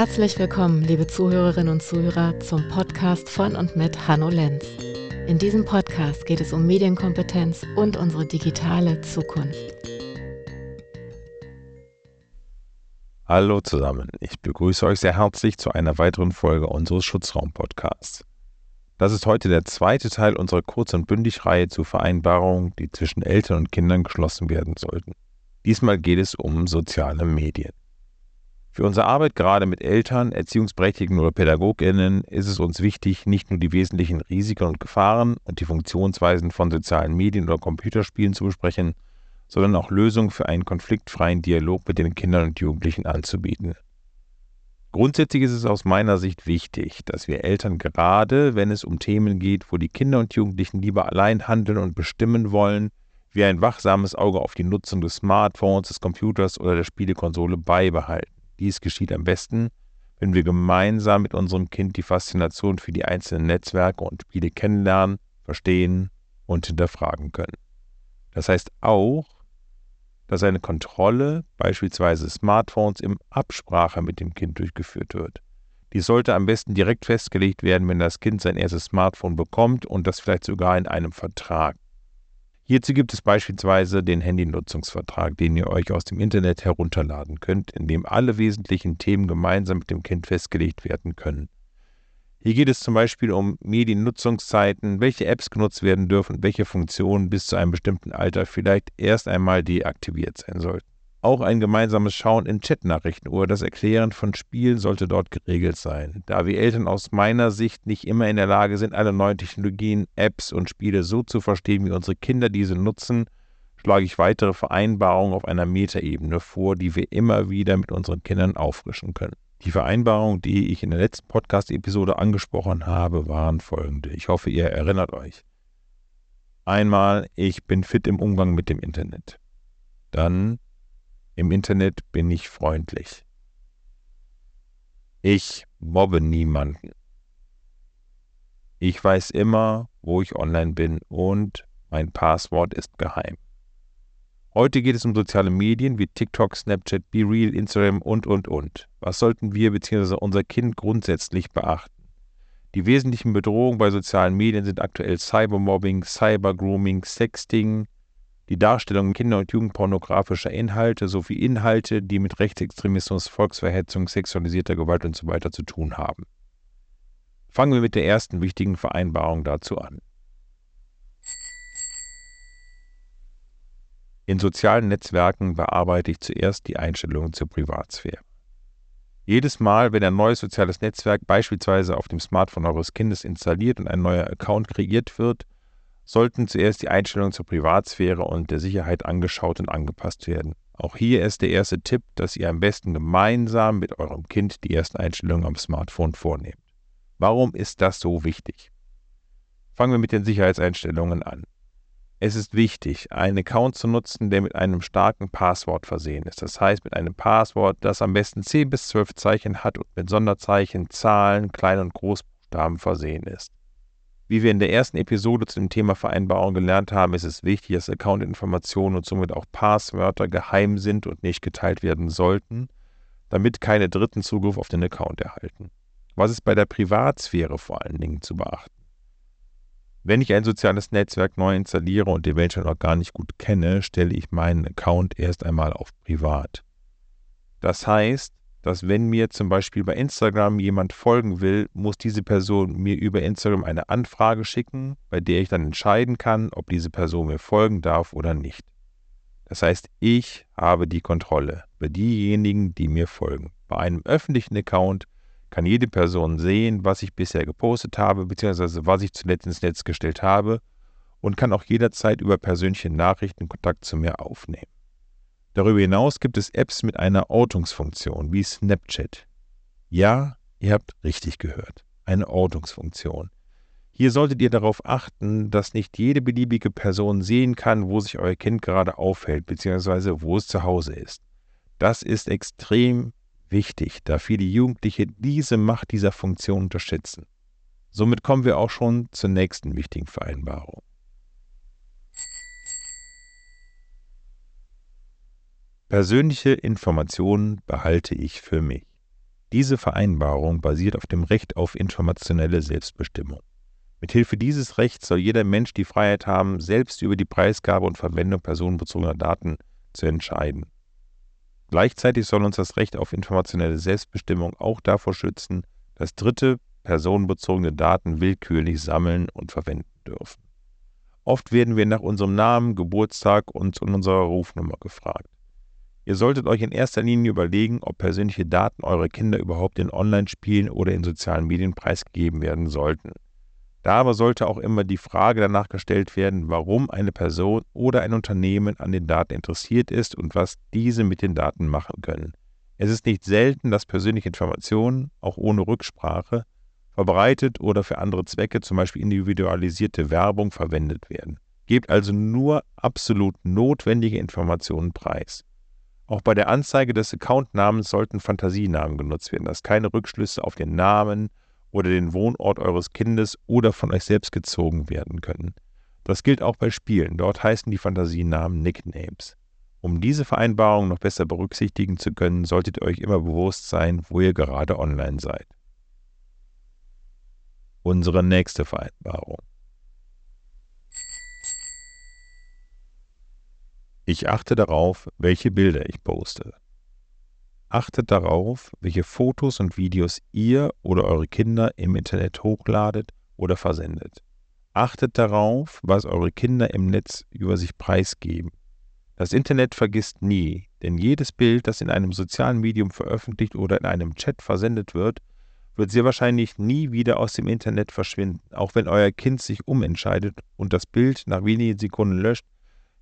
Herzlich willkommen, liebe Zuhörerinnen und Zuhörer, zum Podcast von und mit Hanno Lenz. In diesem Podcast geht es um Medienkompetenz und unsere digitale Zukunft. Hallo zusammen, ich begrüße euch sehr herzlich zu einer weiteren Folge unseres Schutzraum-Podcasts. Das ist heute der zweite Teil unserer Kurz- und Bündig-Reihe zu Vereinbarungen, die zwischen Eltern und Kindern geschlossen werden sollten. Diesmal geht es um soziale Medien. Für unsere Arbeit gerade mit Eltern, Erziehungsberechtigten oder PädagogInnen ist es uns wichtig, nicht nur die wesentlichen Risiken und Gefahren und die Funktionsweisen von sozialen Medien oder Computerspielen zu besprechen, sondern auch Lösungen für einen konfliktfreien Dialog mit den Kindern und Jugendlichen anzubieten. Grundsätzlich ist es aus meiner Sicht wichtig, dass wir Eltern gerade, wenn es um Themen geht, wo die Kinder und Jugendlichen lieber allein handeln und bestimmen wollen, wie ein wachsames Auge auf die Nutzung des Smartphones, des Computers oder der Spielekonsole beibehalten. Dies geschieht am besten, wenn wir gemeinsam mit unserem Kind die Faszination für die einzelnen Netzwerke und Spiele kennenlernen, verstehen und hinterfragen können. Das heißt auch, dass eine Kontrolle, beispielsweise Smartphones, im Absprache mit dem Kind durchgeführt wird. Dies sollte am besten direkt festgelegt werden, wenn das Kind sein erstes Smartphone bekommt und das vielleicht sogar in einem Vertrag. Hierzu gibt es beispielsweise den Handynutzungsvertrag, den ihr euch aus dem Internet herunterladen könnt, in dem alle wesentlichen Themen gemeinsam mit dem Kind festgelegt werden können. Hier geht es zum Beispiel um Mediennutzungszeiten, welche Apps genutzt werden dürfen und welche Funktionen bis zu einem bestimmten Alter vielleicht erst einmal deaktiviert sein sollten. Auch ein gemeinsames Schauen in Chatnachrichten oder das Erklären von Spielen sollte dort geregelt sein, da wir Eltern aus meiner Sicht nicht immer in der Lage sind, alle neuen Technologien, Apps und Spiele so zu verstehen, wie unsere Kinder diese nutzen, schlage ich weitere Vereinbarungen auf einer Metaebene vor, die wir immer wieder mit unseren Kindern auffrischen können. Die Vereinbarungen, die ich in der letzten Podcast-Episode angesprochen habe, waren folgende. Ich hoffe, ihr erinnert euch. Einmal, ich bin fit im Umgang mit dem Internet. Dann, im Internet bin ich freundlich. Ich mobbe niemanden. Ich weiß immer, wo ich online bin und mein Passwort ist geheim. Heute geht es um soziale Medien wie TikTok, Snapchat, BeReal, Instagram und, und, und. Was sollten wir bzw. unser Kind grundsätzlich beachten? Die wesentlichen Bedrohungen bei sozialen Medien sind aktuell Cybermobbing, Cybergrooming, Sexting, die Darstellung kinder- und jugendpornografischer Inhalte sowie Inhalte, die mit Rechtsextremismus, Volksverhetzung, sexualisierter Gewalt usw. So zu tun haben. Fangen wir mit der ersten wichtigen Vereinbarung dazu an. In sozialen Netzwerken bearbeite ich zuerst die Einstellungen zur Privatsphäre. Jedes Mal, wenn ein neues soziales Netzwerk beispielsweise auf dem Smartphone eures Kindes installiert und ein neuer Account kreiert wird, sollten zuerst die Einstellungen zur Privatsphäre und der Sicherheit angeschaut und angepasst werden. Auch hier ist der erste Tipp, dass ihr am besten gemeinsam mit eurem Kind die ersten Einstellungen am Smartphone vornehmt. Warum ist das so wichtig? Fangen wir mit den Sicherheitseinstellungen an. Es ist wichtig, einen Account zu nutzen, der mit einem starken Passwort versehen ist. Das heißt, mit einem Passwort, das am besten 10 bis 12 Zeichen hat und mit Sonderzeichen, Zahlen, Klein- und Großbuchstaben versehen ist. Wie wir in der ersten Episode zu dem Thema Vereinbarung gelernt haben, ist es wichtig, dass Accountinformationen und somit auch Passwörter geheim sind und nicht geteilt werden sollten, damit keine Dritten Zugriff auf den Account erhalten. Was ist bei der Privatsphäre vor allen Dingen zu beachten? Wenn ich ein soziales Netzwerk neu installiere und eventuell noch gar nicht gut kenne, stelle ich meinen Account erst einmal auf privat. Das heißt, dass wenn mir zum Beispiel bei Instagram jemand folgen will, muss diese Person mir über Instagram eine Anfrage schicken, bei der ich dann entscheiden kann, ob diese Person mir folgen darf oder nicht. Das heißt, ich habe die Kontrolle über diejenigen, die mir folgen. Bei einem öffentlichen Account kann jede Person sehen, was ich bisher gepostet habe, beziehungsweise was ich zuletzt ins Netz gestellt habe und kann auch jederzeit über persönliche Nachrichten Kontakt zu mir aufnehmen. Darüber hinaus gibt es Apps mit einer Ortungsfunktion wie Snapchat. Ja, ihr habt richtig gehört. Eine Ortungsfunktion. Hier solltet ihr darauf achten, dass nicht jede beliebige Person sehen kann, wo sich euer Kind gerade aufhält, beziehungsweise wo es zu Hause ist. Das ist extrem wichtig, da viele Jugendliche diese Macht dieser Funktion unterschätzen. Somit kommen wir auch schon zur nächsten wichtigen Vereinbarung. Persönliche Informationen behalte ich für mich. Diese Vereinbarung basiert auf dem Recht auf informationelle Selbstbestimmung. Mithilfe dieses Rechts soll jeder Mensch die Freiheit haben, selbst über die Preisgabe und Verwendung personenbezogener Daten zu entscheiden. Gleichzeitig soll uns das Recht auf informationelle Selbstbestimmung auch davor schützen, dass Dritte personenbezogene Daten willkürlich sammeln und verwenden dürfen. Oft werden wir nach unserem Namen, Geburtstag und unserer Rufnummer gefragt. Ihr solltet euch in erster Linie überlegen, ob persönliche Daten eurer Kinder überhaupt in Online-Spielen oder in sozialen Medien preisgegeben werden sollten. Da aber sollte auch immer die Frage danach gestellt werden, warum eine Person oder ein Unternehmen an den Daten interessiert ist und was diese mit den Daten machen können. Es ist nicht selten, dass persönliche Informationen, auch ohne Rücksprache, verbreitet oder für andere Zwecke, zum Beispiel individualisierte Werbung, verwendet werden. Gebt also nur absolut notwendige Informationen preis. Auch bei der Anzeige des Accountnamens sollten Fantasienamen genutzt werden, dass keine Rückschlüsse auf den Namen, oder den Wohnort eures Kindes oder von euch selbst gezogen werden können. Das gilt auch bei Spielen. Dort heißen die Fantasienamen Nicknames. Um diese Vereinbarung noch besser berücksichtigen zu können, solltet ihr euch immer bewusst sein, wo ihr gerade online seid. Unsere nächste Vereinbarung. Ich achte darauf, welche Bilder ich poste. Achtet darauf, welche Fotos und Videos ihr oder eure Kinder im Internet hochladet oder versendet. Achtet darauf, was eure Kinder im Netz über sich preisgeben. Das Internet vergisst nie, denn jedes Bild, das in einem sozialen Medium veröffentlicht oder in einem Chat versendet wird, wird sehr wahrscheinlich nie wieder aus dem Internet verschwinden. Auch wenn euer Kind sich umentscheidet und das Bild nach wenigen Sekunden löscht,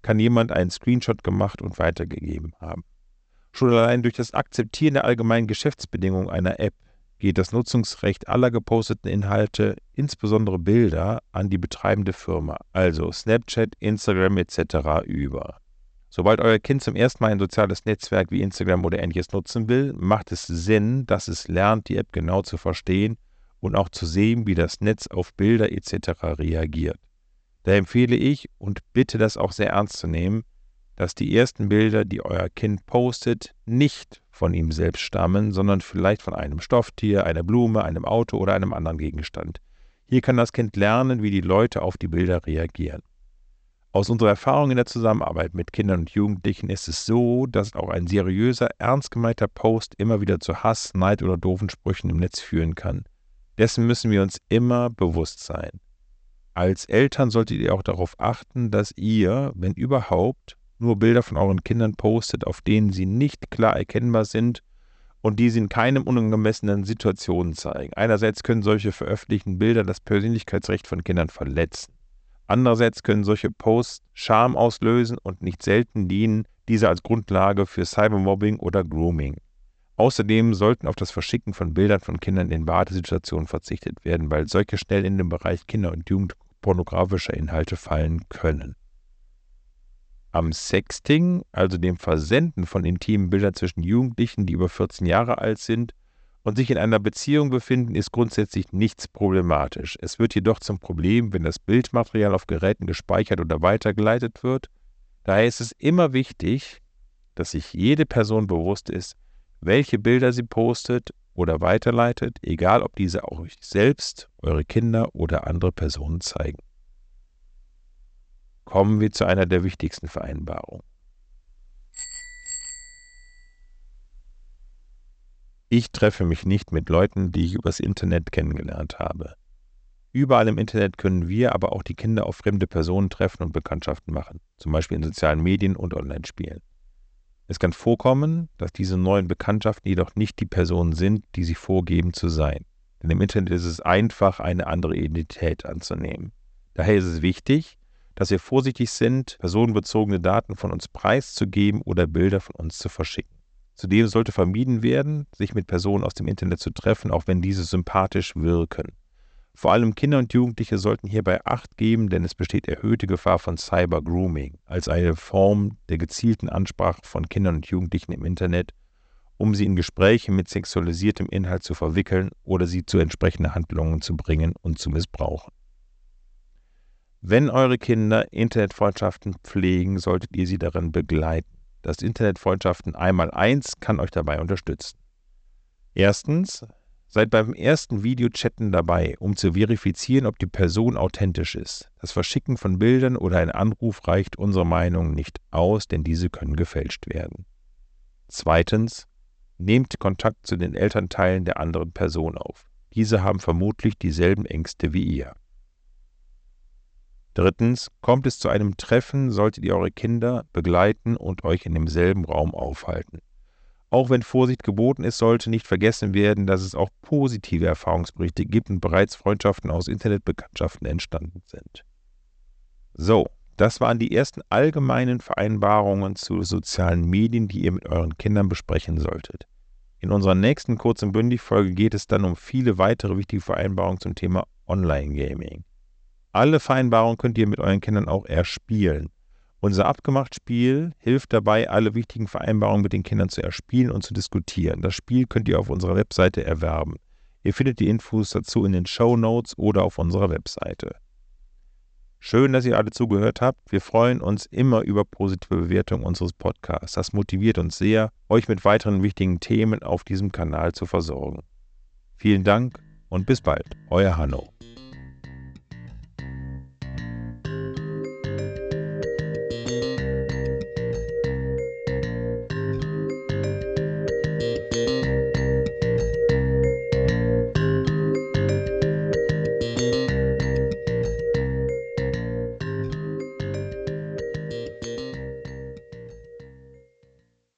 kann jemand einen Screenshot gemacht und weitergegeben haben. Schon allein durch das Akzeptieren der allgemeinen Geschäftsbedingungen einer App geht das Nutzungsrecht aller geposteten Inhalte, insbesondere Bilder, an die betreibende Firma, also Snapchat, Instagram etc. über. Sobald euer Kind zum ersten Mal ein soziales Netzwerk wie Instagram oder ähnliches nutzen will, macht es Sinn, dass es lernt, die App genau zu verstehen und auch zu sehen, wie das Netz auf Bilder etc. reagiert. Da empfehle ich und bitte das auch sehr ernst zu nehmen, dass die ersten Bilder, die euer Kind postet, nicht von ihm selbst stammen, sondern vielleicht von einem Stofftier, einer Blume, einem Auto oder einem anderen Gegenstand. Hier kann das Kind lernen, wie die Leute auf die Bilder reagieren. Aus unserer Erfahrung in der Zusammenarbeit mit Kindern und Jugendlichen ist es so, dass auch ein seriöser, ernst gemeinter Post immer wieder zu Hass, Neid oder doofen Sprüchen im Netz führen kann. Dessen müssen wir uns immer bewusst sein. Als Eltern solltet ihr auch darauf achten, dass ihr, wenn überhaupt, nur Bilder von euren Kindern postet, auf denen sie nicht klar erkennbar sind und die sie in keinem unangemessenen Situationen zeigen. Einerseits können solche veröffentlichten Bilder das Persönlichkeitsrecht von Kindern verletzen. Andererseits können solche Posts Scham auslösen und nicht selten dienen diese als Grundlage für Cybermobbing oder Grooming. Außerdem sollten auf das Verschicken von Bildern von Kindern in Badesituationen verzichtet werden, weil solche schnell in den Bereich Kinder- und Jugendpornografischer Inhalte fallen können. Am Sexting, also dem Versenden von intimen Bildern zwischen Jugendlichen, die über 14 Jahre alt sind und sich in einer Beziehung befinden, ist grundsätzlich nichts problematisch. Es wird jedoch zum Problem, wenn das Bildmaterial auf Geräten gespeichert oder weitergeleitet wird. Daher ist es immer wichtig, dass sich jede Person bewusst ist, welche Bilder sie postet oder weiterleitet, egal ob diese auch euch selbst, eure Kinder oder andere Personen zeigen kommen wir zu einer der wichtigsten Vereinbarungen. Ich treffe mich nicht mit Leuten, die ich übers Internet kennengelernt habe. Überall im Internet können wir aber auch die Kinder auf fremde Personen treffen und Bekanntschaften machen, zum Beispiel in sozialen Medien und Online-Spielen. Es kann vorkommen, dass diese neuen Bekanntschaften jedoch nicht die Personen sind, die sie vorgeben zu sein. Denn im Internet ist es einfach, eine andere Identität anzunehmen. Daher ist es wichtig, dass wir vorsichtig sind, personenbezogene Daten von uns preiszugeben oder Bilder von uns zu verschicken. Zudem sollte vermieden werden, sich mit Personen aus dem Internet zu treffen, auch wenn diese sympathisch wirken. Vor allem Kinder und Jugendliche sollten hierbei Acht geben, denn es besteht erhöhte Gefahr von Cyber Grooming als eine Form der gezielten Ansprache von Kindern und Jugendlichen im Internet, um sie in Gespräche mit sexualisiertem Inhalt zu verwickeln oder sie zu entsprechenden Handlungen zu bringen und zu missbrauchen. Wenn eure Kinder Internetfreundschaften pflegen, solltet ihr sie darin begleiten. Das Internetfreundschaften einmal eins kann euch dabei unterstützen. Erstens, seid beim ersten Videochatten dabei, um zu verifizieren, ob die Person authentisch ist. Das Verschicken von Bildern oder ein Anruf reicht unserer Meinung nicht aus, denn diese können gefälscht werden. Zweitens, nehmt Kontakt zu den Elternteilen der anderen Person auf. Diese haben vermutlich dieselben Ängste wie ihr. Drittens, kommt es zu einem Treffen, solltet ihr eure Kinder begleiten und euch in demselben Raum aufhalten. Auch wenn Vorsicht geboten ist, sollte nicht vergessen werden, dass es auch positive Erfahrungsberichte gibt und bereits Freundschaften aus Internetbekanntschaften entstanden sind. So, das waren die ersten allgemeinen Vereinbarungen zu sozialen Medien, die ihr mit euren Kindern besprechen solltet. In unserer nächsten Kurz- und Bündig-Folge geht es dann um viele weitere wichtige Vereinbarungen zum Thema Online-Gaming. Alle Vereinbarungen könnt ihr mit euren Kindern auch erspielen. Unser abgemacht Spiel hilft dabei, alle wichtigen Vereinbarungen mit den Kindern zu erspielen und zu diskutieren. Das Spiel könnt ihr auf unserer Webseite erwerben. Ihr findet die Infos dazu in den Show Notes oder auf unserer Webseite. Schön, dass ihr alle zugehört habt. Wir freuen uns immer über positive Bewertungen unseres Podcasts. Das motiviert uns sehr, euch mit weiteren wichtigen Themen auf diesem Kanal zu versorgen. Vielen Dank und bis bald, euer Hanno.